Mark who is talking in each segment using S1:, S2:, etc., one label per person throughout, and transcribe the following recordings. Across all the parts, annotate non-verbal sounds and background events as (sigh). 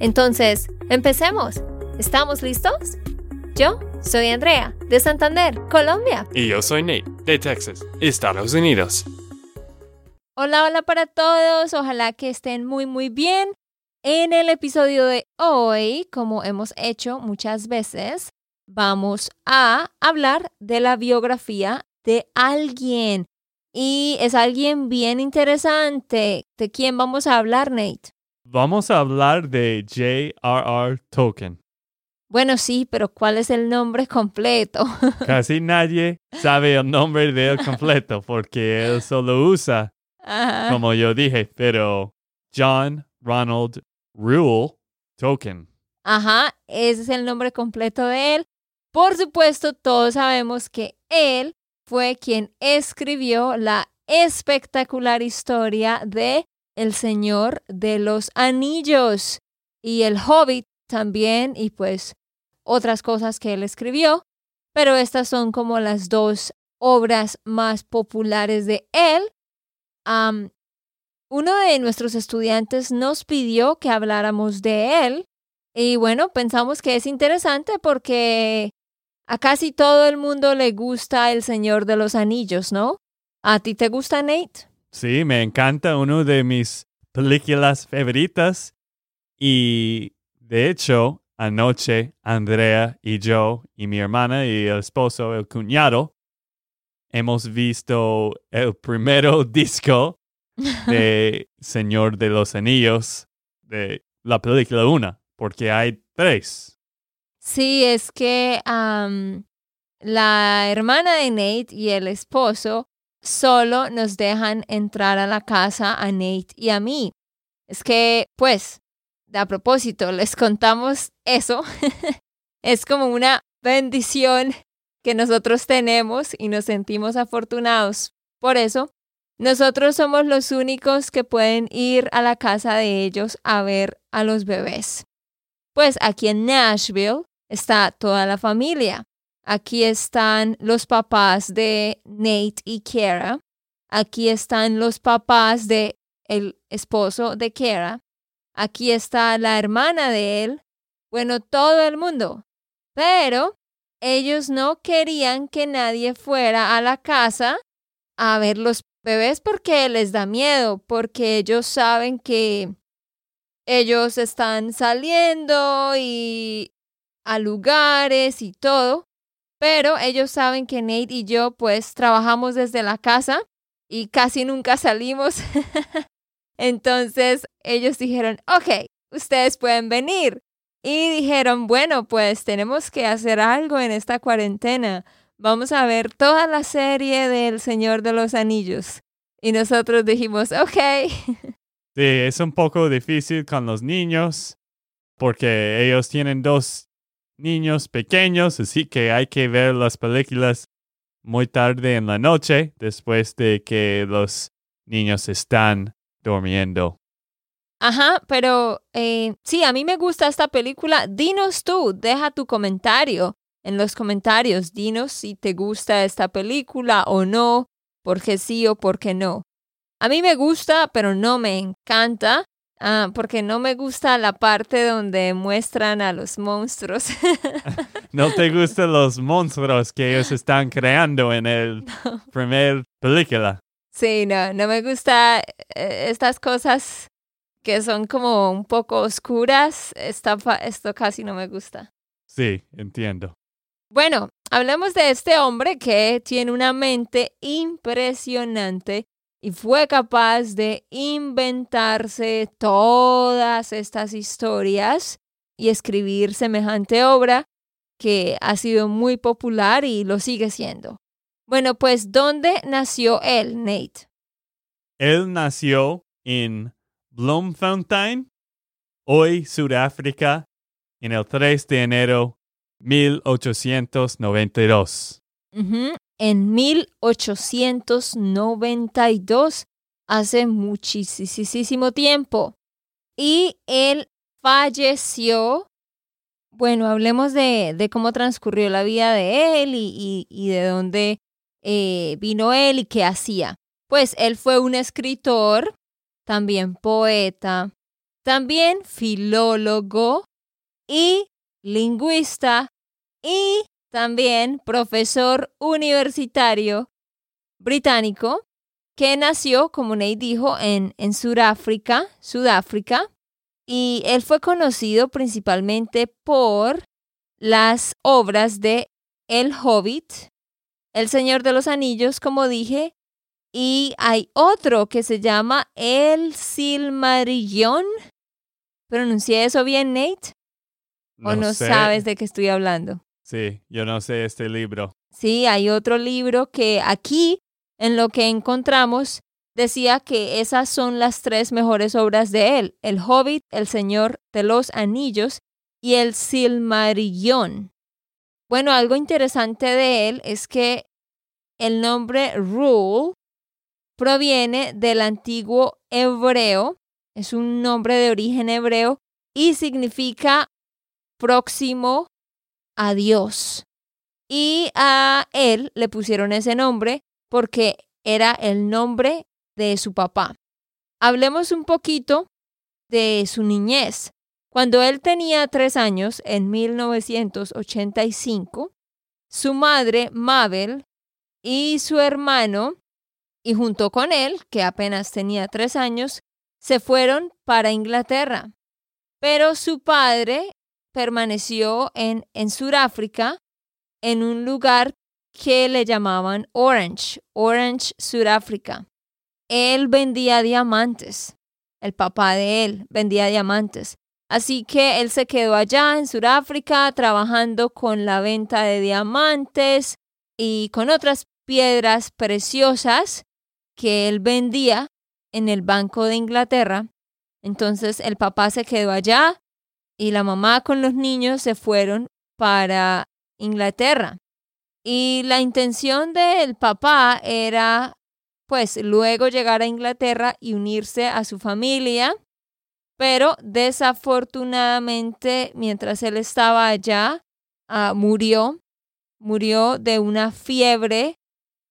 S1: Entonces, empecemos. ¿Estamos listos? Yo soy Andrea, de Santander, Colombia.
S2: Y yo soy Nate, de Texas, Estados Unidos.
S1: Hola, hola para todos. Ojalá que estén muy, muy bien. En el episodio de hoy, como hemos hecho muchas veces, vamos a hablar de la biografía de alguien. Y es alguien bien interesante. ¿De quién vamos a hablar, Nate?
S2: Vamos a hablar de J.R.R. Tolkien.
S1: Bueno, sí, pero ¿cuál es el nombre completo? (laughs)
S2: Casi nadie sabe el nombre de él completo porque él solo usa, como yo dije, pero John Ronald Rule Tolkien.
S1: Ajá, ese es el nombre completo de él. Por supuesto, todos sabemos que él fue quien escribió la espectacular historia de El Señor de los Anillos y El Hobbit también y pues otras cosas que él escribió, pero estas son como las dos obras más populares de él. uno de nuestros estudiantes nos pidió que habláramos de él y bueno, pensamos que es interesante porque a casi todo el mundo le gusta El Señor de los Anillos, ¿no? ¿A ti te gusta, Nate?
S2: Sí, me encanta, uno de mis películas favoritas. Y de hecho, anoche Andrea y yo y mi hermana y el esposo, el cuñado, hemos visto el primero (laughs) disco de Señor de los Anillos de la película 1, porque hay tres.
S1: Sí, es que la hermana de Nate y el esposo solo nos dejan entrar a la casa a Nate y a mí. Es que, pues, a propósito, les contamos eso. (laughs) es como una bendición que nosotros tenemos y nos sentimos afortunados. Por eso, nosotros somos los únicos que pueden ir a la casa de ellos a ver a los bebés. Pues aquí en Nashville está toda la familia. Aquí están los papás de Nate y Kara. Aquí están los papás de el esposo de Kara. Aquí está la hermana de él. Bueno, todo el mundo. Pero ellos no querían que nadie fuera a la casa a ver los bebés porque les da miedo, porque ellos saben que ellos están saliendo y a lugares y todo, pero ellos saben que Nate y yo pues trabajamos desde la casa y casi nunca (laughs) salimos. Entonces ellos dijeron, ok, ustedes pueden venir. Y dijeron, bueno, pues tenemos que hacer algo en esta cuarentena. Vamos a ver toda la serie del Señor de los Anillos. Y nosotros dijimos, ok. (laughs)
S2: Sí, es un poco difícil con los niños porque ellos tienen dos niños pequeños, así que hay que ver las películas muy tarde en la noche, después de que los niños están durmiendo.
S1: Ajá, pero eh, sí, a mí me gusta esta película. Dinos tú, deja tu comentario en los comentarios. Dinos si te gusta esta película o no, porque sí o porque no. A mí me gusta, pero no me encanta. Ah, porque no me gusta la parte donde muestran a los monstruos. (laughs)
S2: ¿No te gustan los monstruos que ellos están creando en el (laughs) primer película?
S1: Sí, no, no me gusta eh, estas cosas que son como un poco oscuras. Esta, esto casi no me gusta.
S2: Sí, entiendo.
S1: Bueno, hablemos de este hombre que tiene una mente impresionante y fue capaz de inventarse todas estas historias y escribir semejante obra que ha sido muy popular y lo sigue siendo. Bueno, pues, ¿dónde nació él, Nate?
S2: Él nació en Bloemfontein, hoy Sudáfrica, en el 3 de enero 1892.
S1: Ujú, En 1892, hace muchísimo tiempo. Y él falleció. Bueno, hablemos de, cómo transcurrió la vida de él y de dónde eh, vino él y qué hacía. Pues él fue un escritor, también poeta, también filólogo y lingüista y también profesor universitario británico que nació, como Ney dijo, en, en Sudáfrica, Sudáfrica, y él fue conocido principalmente por las obras de El Hobbit, El Señor de los Anillos, como dije, y hay otro que se llama El Silmarillion. ¿Pronuncié eso bien, Nate? ¿O no
S2: sé.
S1: sabes de qué estoy hablando?
S2: Sí, yo no sé este libro.
S1: Sí, hay otro libro que aquí, en lo que encontramos, decía que esas son las tres mejores obras de él, El Hobbit, El Señor de los Anillos y El Silmarillion. Bueno, algo interesante de él es que el nombre Rule proviene del antiguo hebreo, es un nombre de origen hebreo y significa próximo a Dios. Y a él le pusieron ese nombre porque era el nombre de su papá. Hablemos un poquito de su niñez. Cuando él tenía tres años, en 1985, su madre, Mabel, y su hermano, y junto con él, que apenas tenía tres años, se fueron para Inglaterra. Pero su padre permaneció en, en Sudáfrica, en un lugar que le llamaban Orange, Orange, Sudáfrica. Él vendía diamantes, el papá de él vendía diamantes. Así que él se quedó allá en Sudáfrica trabajando con la venta de diamantes y con otras piedras preciosas que él vendía en el Banco de Inglaterra. Entonces el papá se quedó allá y la mamá con los niños se fueron para Inglaterra. Y la intención del papá era, pues, luego llegar a Inglaterra y unirse a su familia. Pero desafortunadamente, mientras él estaba allá, ah, murió. Murió de una fiebre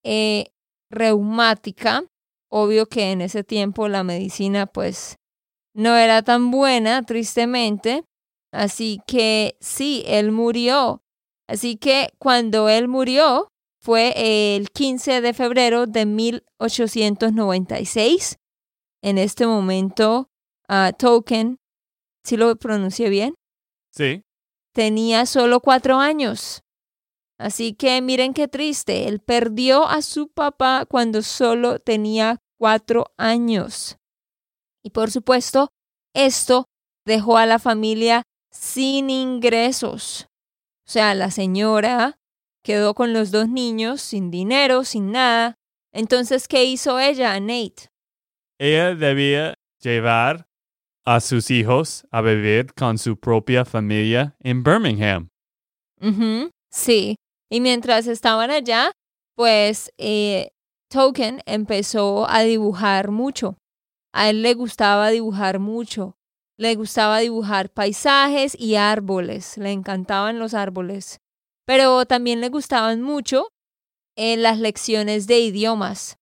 S1: eh, reumática. Obvio que en ese tiempo la medicina, pues, no era tan buena, tristemente. Así que sí, él murió. Así que cuando él murió fue el 15 de febrero de 1896. En este momento, ah, Token, si lo pronuncié bien,
S2: Sí,
S1: tenía solo cuatro años. Así que miren qué triste, él perdió a su papá cuando solo tenía cuatro años. Y por supuesto, esto dejó a la familia sin ingresos. O sea, la señora quedó con los dos niños sin dinero, sin nada. Entonces, ¿qué hizo ella, Nate?
S2: ella debía llevar a sus hijos a vivir con su propia familia en Birmingham.
S1: Sí. Y mientras estaban allá, pues eh, Token empezó a dibujar mucho. A él le gustaba dibujar mucho. Le gustaba dibujar paisajes y árboles. Le encantaban los árboles. Pero también le gustaban mucho eh, las lecciones de idiomas.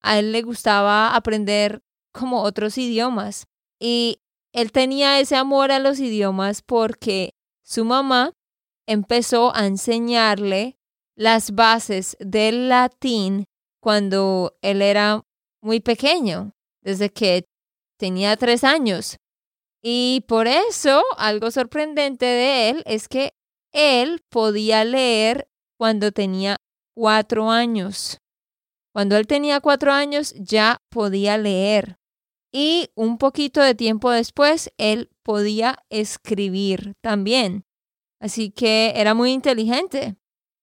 S1: A él le gustaba aprender como otros idiomas. Y él tenía ese amor a los idiomas porque su mamá empezó a enseñarle las bases del latín cuando él era muy pequeño, desde que tenía tres años. Y por eso, algo sorprendente de él es que él podía leer cuando tenía cuatro años. Cuando él tenía cuatro años ya podía leer. Y un poquito de tiempo después, él podía escribir también. Así que era muy inteligente.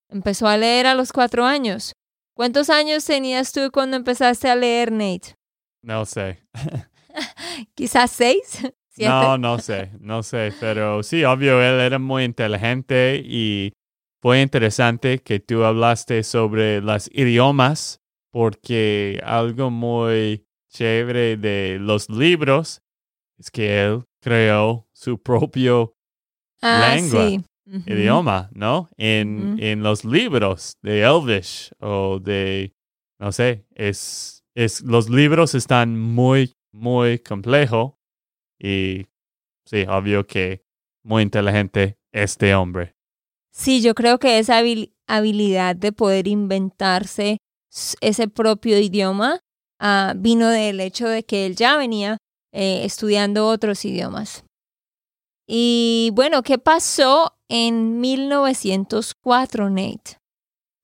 S1: Empezó a leer a los cuatro años. ¿Cuántos años tenías tú cuando empezaste a leer, Nate?
S2: No sé. (laughs) (laughs)
S1: Quizás seis, ¿Siete?
S2: No, no sé, no sé, pero sí, obvio, él era muy inteligente y fue interesante que tú hablaste sobre los idiomas, porque algo muy chévere de los libros es que él creó su propio
S1: Ah,
S2: lengua,
S1: sí. Ujú.
S2: idioma, ¿no? En, en los libros de Elvish o de, no sé, es, es, los libros están muy, muy complejos y sí, obvio que muy inteligente este hombre.
S1: Sí, yo creo que esa habil- habilidad de poder inventarse ese propio idioma ah, vino del hecho de que él ya venía eh, estudiando otros idiomas. Y bueno, ¿qué pasó en 1904, Nate?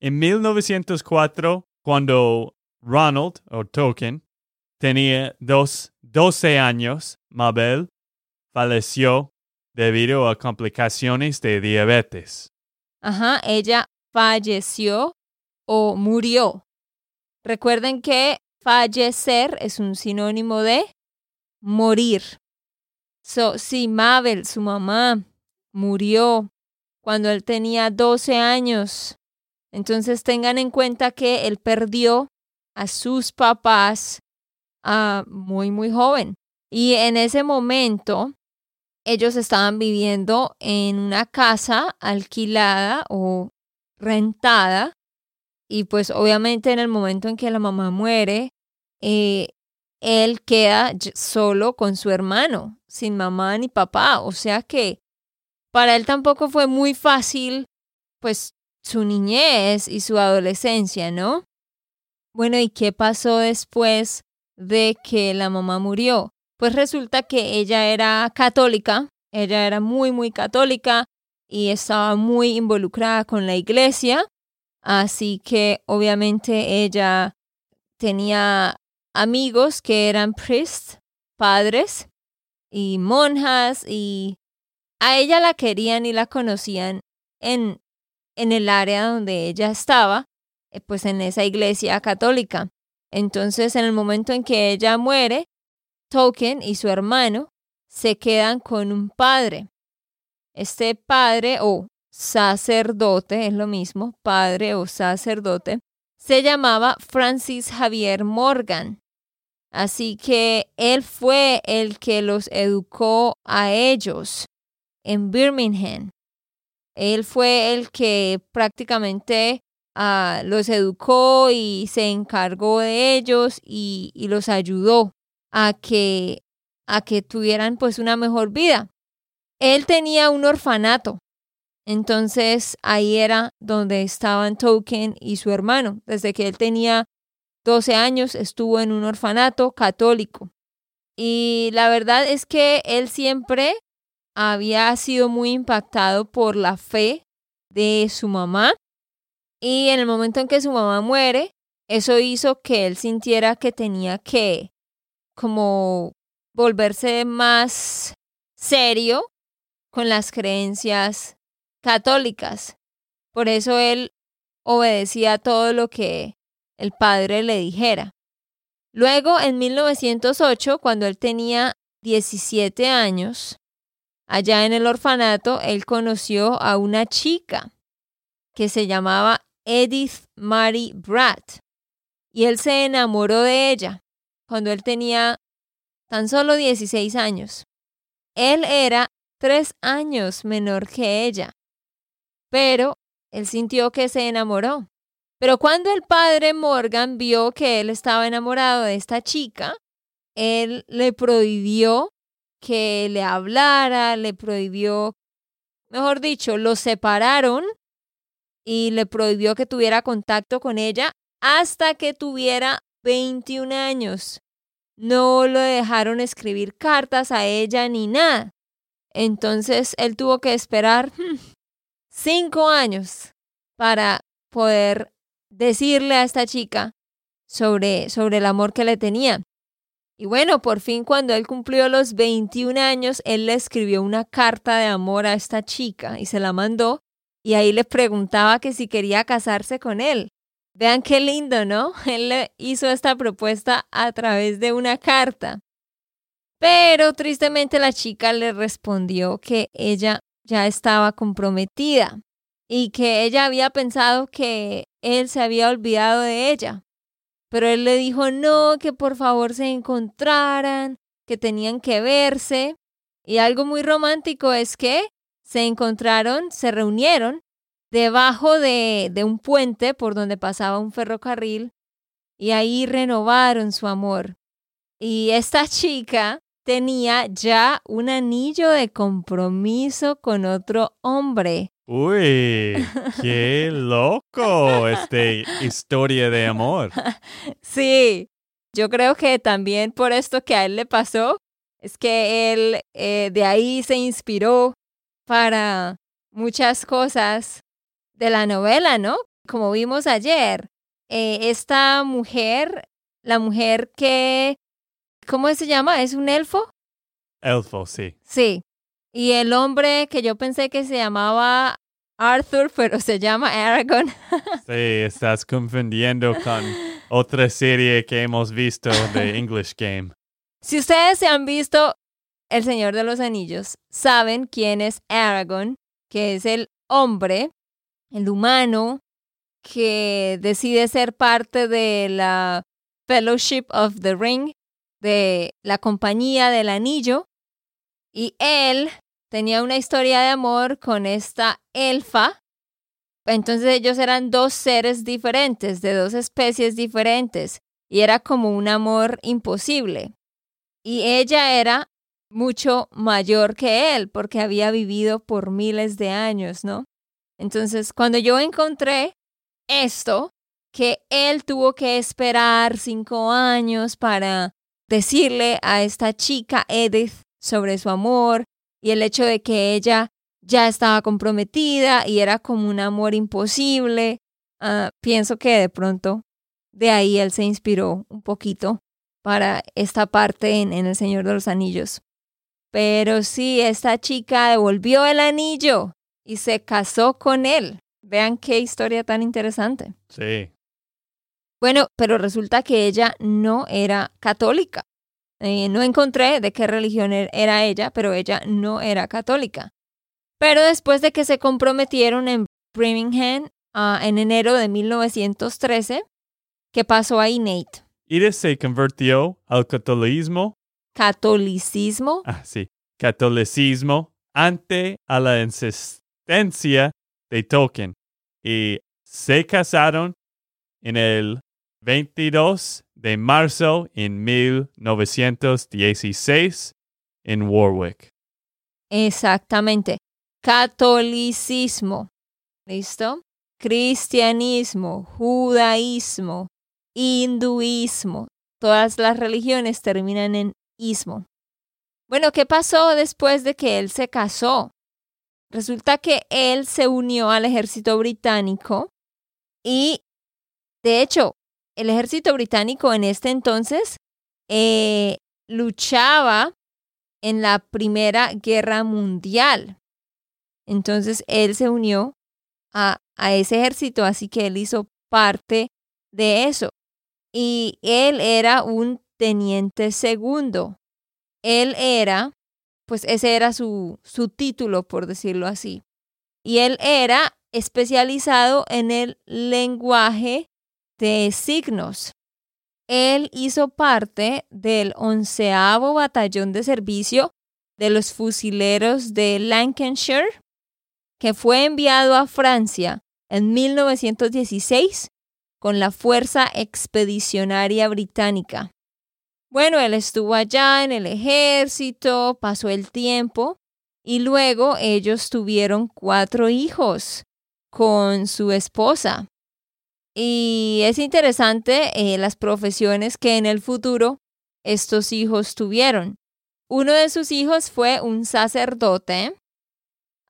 S2: En 1904, cuando Ronald o Tolkien tenía dos, 12 años, Mabel falleció debido a complicaciones de diabetes.
S1: Ajá, ella falleció o murió. Recuerden que fallecer es un sinónimo de morir. So, si Mabel, su mamá, murió cuando él tenía 12 años, entonces tengan en cuenta que él perdió a sus papás ah, muy, muy joven. Y en ese momento, ellos estaban viviendo en una casa alquilada o rentada. Y pues obviamente en el momento en que la mamá muere, eh, él queda solo con su hermano, sin mamá ni papá. O sea que para él tampoco fue muy fácil, pues, su niñez y su adolescencia, ¿no? Bueno, ¿y qué pasó después de que la mamá murió? Pues resulta que ella era católica, ella era muy, muy católica y estaba muy involucrada con la iglesia, así que obviamente ella tenía amigos que eran priests, padres y monjas y a ella la querían y la conocían en, en el área donde ella estaba, eh, pues en esa iglesia católica. Entonces, en el momento en que ella muere, Tolkien y su hermano se quedan con un padre. Este padre o sacerdote, es lo mismo, padre o sacerdote, se llamaba Francis Javier Morgan. Así que él fue el que los educó a ellos en Birmingham. Él fue el que prácticamente ah, los educó y se encargó de ellos y, y los ayudó a que, a que tuvieran pues una mejor vida. Él tenía un orfanato, entonces ahí era donde estaban Tolkien y su hermano. Desde que él tenía 12 años estuvo en un orfanato católico. Y la verdad es que él siempre había sido muy impactado por la fe de su mamá. Y en el momento en que su mamá muere, eso hizo que él sintiera que tenía que como volverse más serio con las creencias católicas. Por eso él obedecía todo lo que el padre le dijera. Luego, en 1908, cuando él tenía 17 años, allá en el orfanato, él conoció a una chica que se llamaba Edith Mary Bratt y él se enamoró de ella cuando él tenía tan solo 16 años. Él era tres años menor que ella, pero él sintió que se enamoró. Pero cuando el padre Morgan vio que él estaba enamorado de esta chica, él le prohibió que le hablara, le prohibió, mejor dicho, lo separaron y le prohibió que tuviera contacto con ella hasta que tuviera 21 años. No lo dejaron escribir cartas a ella ni nada. Entonces él tuvo que esperar hmm, cinco años para poder decirle a esta chica sobre, sobre el amor que le tenía. Y bueno, por fin cuando él cumplió los 21 años, él le escribió una carta de amor a esta chica y se la mandó y ahí le preguntaba que si quería casarse con él. Vean qué lindo, ¿no? (laughs) Él le hizo esta propuesta a través de una carta. Pero tristemente la chica le respondió que ella ya estaba comprometida y que ella había pensado que él se había olvidado de ella. Pero él le dijo no, que por favor se encontraran, que tenían que verse. Y algo muy romántico es que se encontraron, se reunieron debajo de, de un puente por donde pasaba un ferrocarril y ahí renovaron su amor. Y esta chica tenía ya un anillo de compromiso con otro hombre.
S2: Uy, (laughs) qué loco este historia de amor. (laughs)
S1: Sí, yo creo que también por esto que a él le pasó, es que él eh, de ahí se inspiró para muchas cosas de la novela, ¿no? Como vimos ayer, eh, esta mujer, la mujer que, ¿cómo se llama? ¿Es un elfo?
S2: Elfo, sí.
S1: Sí. Y el hombre que yo pensé que se llamaba Arthur, pero se llama Aragorn. (laughs)
S2: sí, estás confundiendo con otra serie que hemos visto de English Game.
S1: Si ustedes se han visto El Señor de los Anillos, saben quién es Aragorn, que es el hombre, el humano, que decide ser parte de la Fellowship of the Ring, de la compañía del anillo, y él tenía una historia de amor con esta elfa. Entonces ellos eran dos seres diferentes, de dos especies diferentes, y era como un amor imposible. Y ella era mucho mayor que él, porque había vivido por miles de años, ¿no? Entonces, cuando yo encontré esto, que él tuvo que esperar cinco años para decirle a esta chica Edith sobre su amor y el hecho de que ella ya estaba comprometida y era como un amor imposible. Ah, pienso que de pronto de ahí él se inspiró un poquito para esta parte en, en El Señor de los Anillos. Pero sí, esta chica devolvió el anillo y se casó con él. Vean qué historia tan interesante.
S2: Sí.
S1: Bueno, pero resulta que ella no era católica. Eh, no encontré de qué religión er-, era ella, pero ella no era católica. Pero después de que se comprometieron en Birmingham ah, en enero de 1913, ¿qué pasó ahí, Nate?
S2: Iris se convirtió al catolicismo.
S1: Catolicismo.
S2: Ah, sí. Catolicismo ante a la insistencia de Tolkien y se casaron en el 22 de marzo en 1916 en Warwick.
S1: Exactamente. Catolicismo. ¿Listo? Cristianismo, judaísmo, hinduismo. Todas las religiones terminan en ismo. Bueno, ¿qué pasó después de que él se casó? Resulta que él se unió al ejército británico y, de hecho, el ejército británico en este entonces eh, luchaba en la Primera Guerra Mundial. Entonces él se unió a, a ese ejército, así que él hizo parte de eso. Y él era un teniente segundo. Él era, pues ese era su, su título, por decirlo así. Y él era especializado en el lenguaje de signos. Él hizo parte del onceavo batallón de servicio de los fusileros de Lancashire, que fue enviado a Francia en 1916 con la Fuerza Expedicionaria Británica. Bueno, él estuvo allá en el ejército, pasó el tiempo y luego ellos tuvieron cuatro hijos con su esposa. Y es interesante eh, las profesiones que en el futuro estos hijos tuvieron. Uno de sus hijos fue un sacerdote,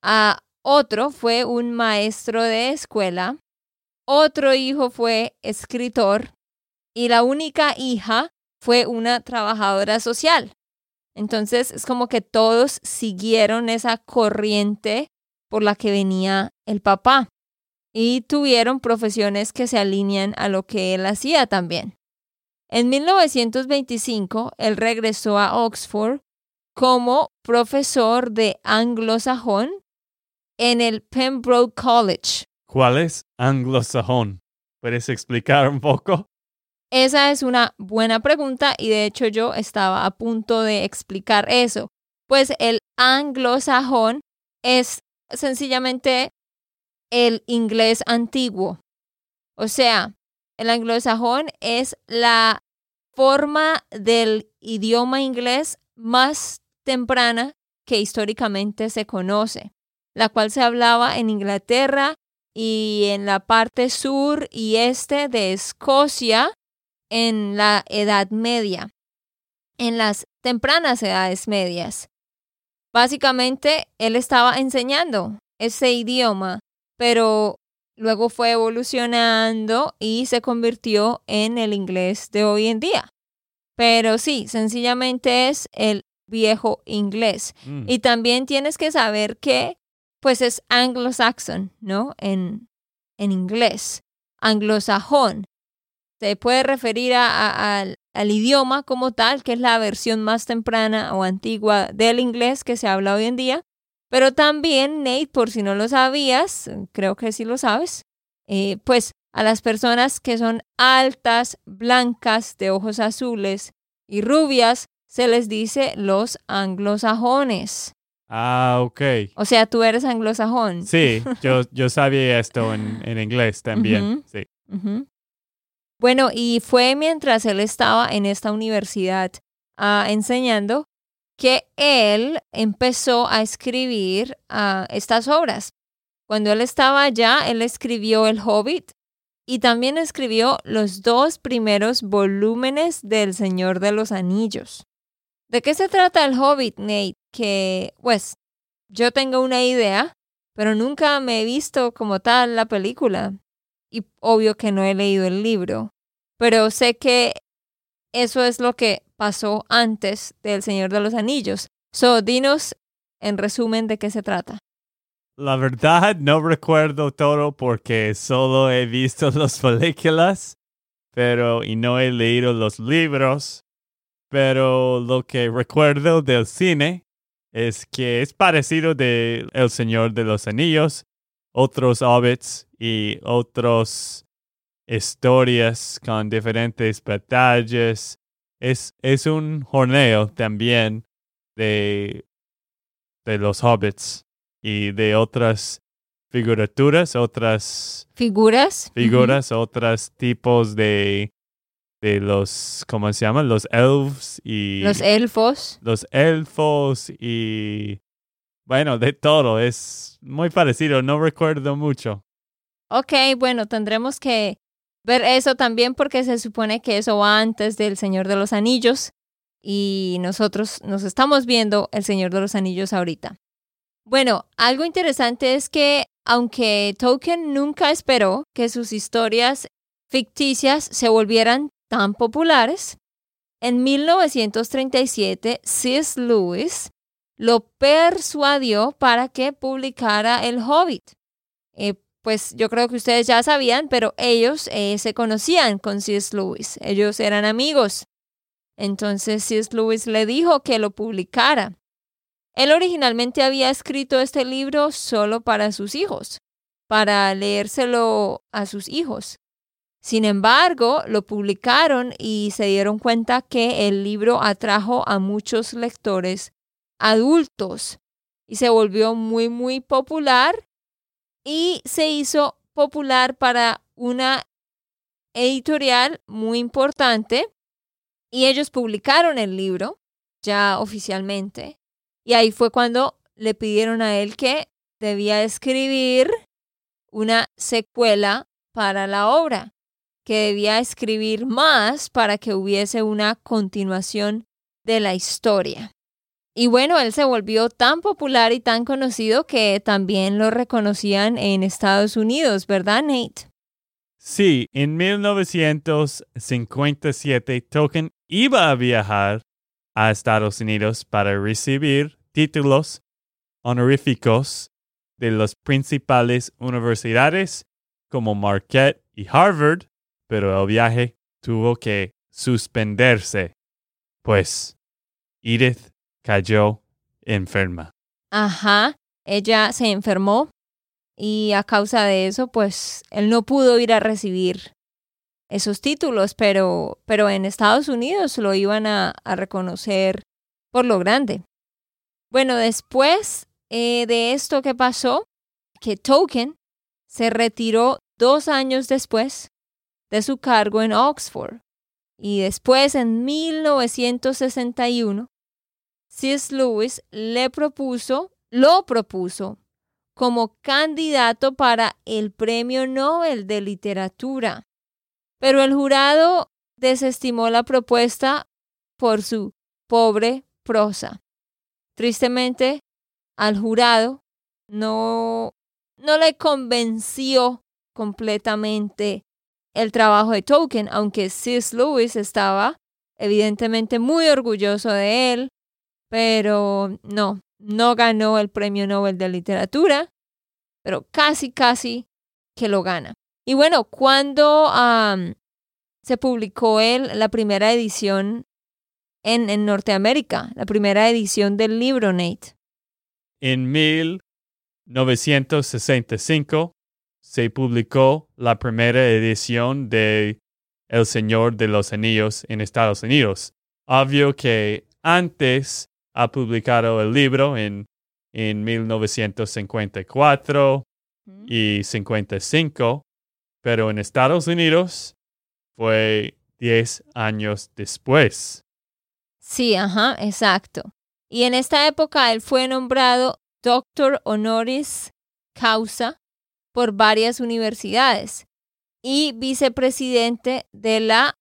S1: a otro fue un maestro de escuela, otro hijo fue escritor y la única hija fue una trabajadora social. Entonces es como que todos siguieron esa corriente por la que venía el papá y tuvieron profesiones que se alinean a lo que él hacía también. En 1925, él regresó a Oxford como profesor de anglosajón en el Pembroke College.
S2: ¿Cuál es anglosajón? ¿Puedes explicar un poco?
S1: Esa es una buena pregunta y de hecho yo estaba a punto de explicar eso. Pues el anglosajón es sencillamente el inglés antiguo. O sea, el anglosajón es la forma del idioma inglés más temprana que históricamente se conoce, la cual se hablaba en Inglaterra y en la parte sur y este de Escocia en la Edad Media, en las tempranas edades medias. Básicamente, él estaba enseñando ese idioma, pero luego fue evolucionando y se convirtió en el inglés de hoy en día. Pero sí, sencillamente es el viejo inglés.
S2: Mm.
S1: Y también tienes que saber que, pues es anglo-saxon, ¿no? En, en inglés. Anglosajón. Se puede referir a- a- al, al idioma como tal, que es la versión más temprana o antigua del inglés que se habla hoy en día. Pero también, Nate, por si no lo sabías, creo que sí lo sabes, eh, pues a las personas que son altas, blancas, de ojos azules y rubias, se les dice los anglosajones.
S2: Ah, ok.
S1: O sea, tú eres anglosajón.
S2: Sí, yo, (laughs) yo sabía esto en, en inglés también. Sí.
S1: Bueno, y fue mientras él estaba en esta universidad ah, enseñando que él empezó a escribir ah, estas obras. Cuando él estaba allá, él escribió El Hobbit y también escribió los dos primeros volúmenes del Señor de los Anillos. ¿De qué se trata El Hobbit, Nate? Que, pues, yo tengo una idea, pero nunca me he visto como tal la película y obvio que no he leído el libro, pero sé que eso es lo que pasó antes del Señor de los Anillos. So, dinos en resumen de qué se trata.
S2: La verdad no recuerdo todo porque solo he visto (laughs) las películas, pero y no he leído los libros. Pero lo que recuerdo del cine es que es parecido de El Señor de los Anillos, otros hobbits y otras historias con diferentes batallas. Es, es un jorneo también de, de los hobbits y de otras figuraturas, otras
S1: Figuras.
S2: figuras, otros tipos de, de los, ¿cómo se llaman? Los elves y.
S1: Los elfos.
S2: los elfos y bueno, de todo. Es muy parecido, no recuerdo mucho.
S1: Ok, bueno, tendremos que ver eso también porque se supone que eso va antes del Señor de los Anillos y nosotros nos estamos viendo el Señor de los Anillos ahorita. Bueno, algo interesante es que aunque Tolkien nunca esperó que sus historias ficticias se volvieran tan populares, en 1937 C.S. Lewis lo persuadió para que publicara El Hobbit. Eh, pues yo creo que ustedes ya sabían, pero ellos eh, se conocían con C.S. Lewis. Ellos eran amigos. Entonces C.S. Lewis le dijo que lo publicara. Él originalmente había escrito este libro solo para sus hijos, para leérselo a sus hijos. Sin embargo, lo publicaron y se dieron cuenta que el libro atrajo a muchos lectores adultos y se volvió muy, muy popular y se hizo popular para una editorial muy importante y ellos publicaron el libro ya oficialmente y ahí fue cuando le pidieron a él que debía escribir una secuela para la obra, que debía escribir más para que hubiese una continuación de la historia. Y bueno, él se volvió tan popular y tan conocido que también lo reconocían en Estados Unidos, ¿verdad, Nate?
S2: Sí, en 1957 Tolkien iba a viajar a Estados Unidos para recibir títulos honoríficos de las principales universidades como Marquette y Harvard, pero el viaje tuvo que suspenderse, pues Edith cayó enferma.
S1: Ajá, ella se enfermó y a causa de eso, pues él no pudo ir a recibir esos títulos, pero, pero en Estados Unidos lo iban a, reconocer por lo grande. Bueno, después eh, de esto que pasó, que Token se retiró dos años después de su cargo en Oxford. Y después, en 1961, C.S. Lewis le propuso, lo propuso como candidato para el Premio Nobel de Literatura. Pero el jurado desestimó la propuesta por su pobre prosa. Tristemente, al jurado no, no le convenció completamente el trabajo de Tolkien, aunque C.S. Lewis estaba evidentemente muy orgulloso de él, pero no, no ganó el Premio Nobel de Literatura, pero casi, casi que lo gana. Y bueno, cuando se publicó él la primera edición en, en Norteamérica, la primera edición del libro, Nate?
S2: En 1965 se publicó la primera edición de El Señor de los Anillos en Estados Unidos. Obvio que antes ha publicado el libro en, en 1954 y 55, pero en Estados Unidos fue 10 años después.
S1: Sí, ajá, exacto. Y en esta época él fue nombrado doctor honoris causa por varias universidades y vicepresidente de la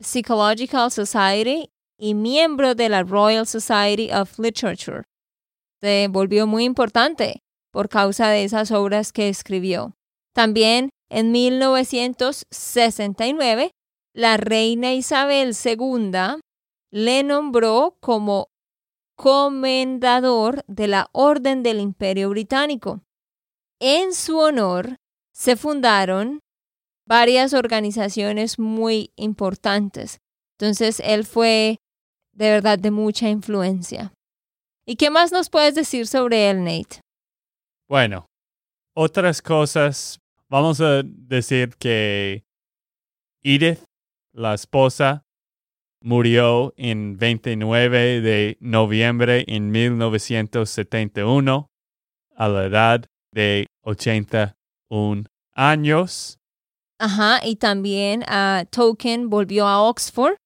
S1: Psychological Society y miembro de la Royal Society of Literature. Se volvió muy importante por causa de esas obras que escribió. También en 1969, la reina Isabel II le nombró como comendador de la Orden del Imperio Británico. En su honor se fundaron varias organizaciones muy importantes. Entonces, él fue de verdad de mucha influencia. ¿Y qué más nos puedes decir sobre él, Nate?
S2: Bueno, otras cosas. Vamos a decir que Edith, la esposa, murió en 29 de noviembre en 1971 a la edad de 81 años.
S1: Ajá, y también a Tolkien volvió a Oxford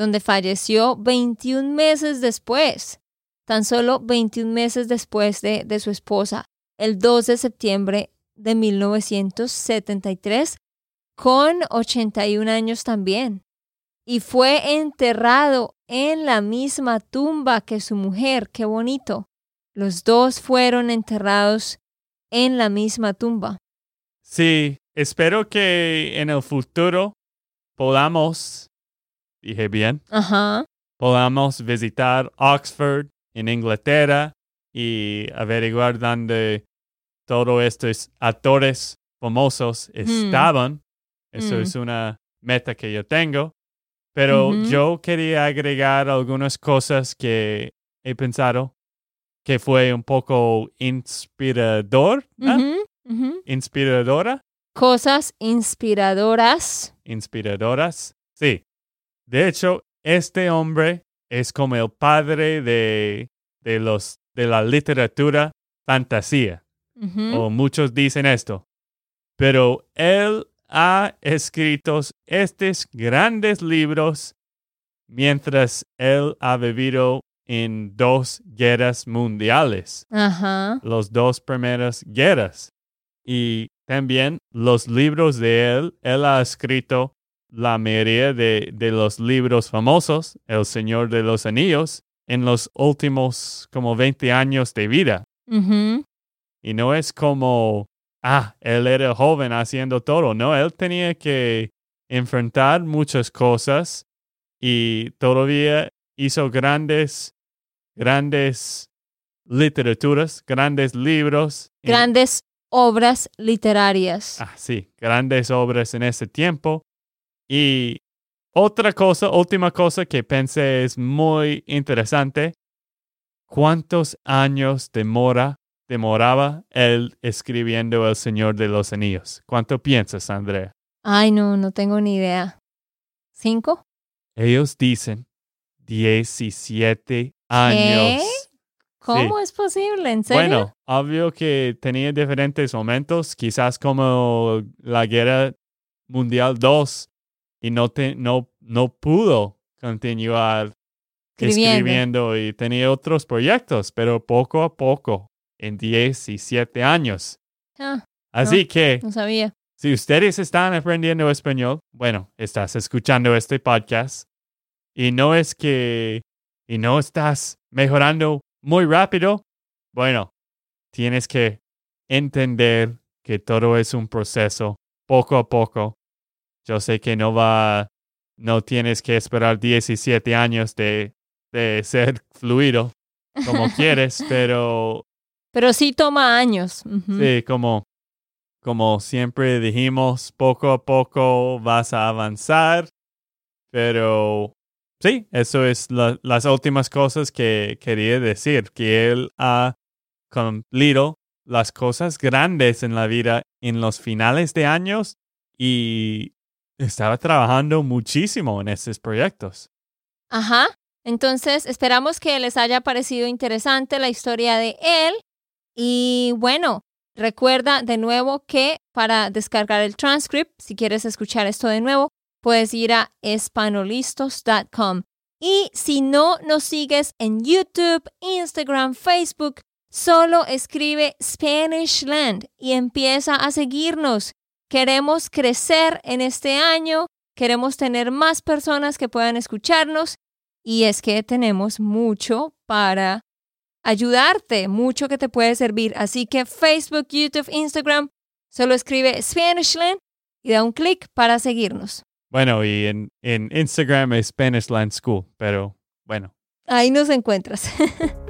S1: donde falleció 21 meses después, tan solo 21 meses después de, de su esposa, el 2 de septiembre de 1973, con 81 años también. Y fue enterrado en la misma tumba que su mujer, qué bonito. Los dos fueron enterrados en la misma tumba.
S2: Sí, espero que en el futuro podamos dije bien,
S1: Ajá.
S2: podamos visitar Oxford en Inglaterra y averiguar dónde todos estos actores famosos estaban. Eso
S1: Mm.
S2: es una meta que yo tengo. Pero yo quería agregar algunas cosas que he pensado que fue un poco inspirador,
S1: ujú.
S2: inspiradora,
S1: Cosas inspiradoras.
S2: inspiradoras. Sí. De hecho, este hombre es como el padre de, de los de la literatura fantasía. O muchos dicen esto. Pero él ha escrito estos grandes libros mientras él ha vivido en dos guerras mundiales, las dos primeras guerras. Y también los libros de él, él ha escrito la mayoría de, de los libros famosos, El Señor de los Anillos, en los últimos como 20 años de vida. Y no es como, ah, él era joven haciendo todo. No, él tenía que enfrentar muchas cosas y todavía hizo grandes, grandes literaturas, grandes libros. en-
S1: Grandes obras literarias.
S2: Ah, sí, grandes obras en ese tiempo. Y otra cosa, última cosa que pensé es muy interesante. ¿Cuántos años demora, demoraba él escribiendo El Señor de los Anillos? ¿Cuánto piensas, Andrea?
S1: Ay, no, no tengo ni idea. ¿Cinco?
S2: Ellos dicen 17 años.
S1: ¿Cómo es posible? ¿En serio?
S2: Bueno, obvio que tenía diferentes momentos, quizás como la Guerra Mundial 2, y no, te, no, no pudo continuar escribiendo. y tenía otros proyectos, pero poco a poco, en 17 años.
S1: Ah,
S2: Así que,
S1: no sabía.
S2: si ustedes están aprendiendo español, bueno, estás escuchando este podcast y no es que, y no estás mejorando muy rápido, bueno, tienes que entender que todo es un proceso, poco a poco. Yo sé que no va, no tienes que esperar 17 años de, de ser fluido como (laughs) quieres, pero
S1: Pero sí toma años.
S2: Sí, como, como siempre dijimos, poco a poco vas a avanzar, pero sí, eso es la- las últimas cosas que quería decir, que él ha cumplido las cosas grandes en la vida en los finales de años y estaba trabajando muchísimo en estos proyectos.
S1: Ajá. Entonces, esperamos que les haya parecido interesante la historia de él. Y bueno, recuerda de nuevo que para descargar el transcript, si quieres escuchar esto de nuevo, puedes ir a espanolistos.com. Y si no nos sigues en YouTube, Instagram, Facebook, solo escribe Spanishland y empieza a seguirnos. Queremos crecer en este año, queremos tener más personas que puedan escucharnos y es que tenemos mucho para ayudarte, mucho que te puede servir. Así que Facebook, YouTube, Instagram, solo escribe Spanishland y da un clic para seguirnos.
S2: Bueno, y en, en Instagram es Spanish Land School, pero bueno,
S1: Ahí nos encuentras. (laughs)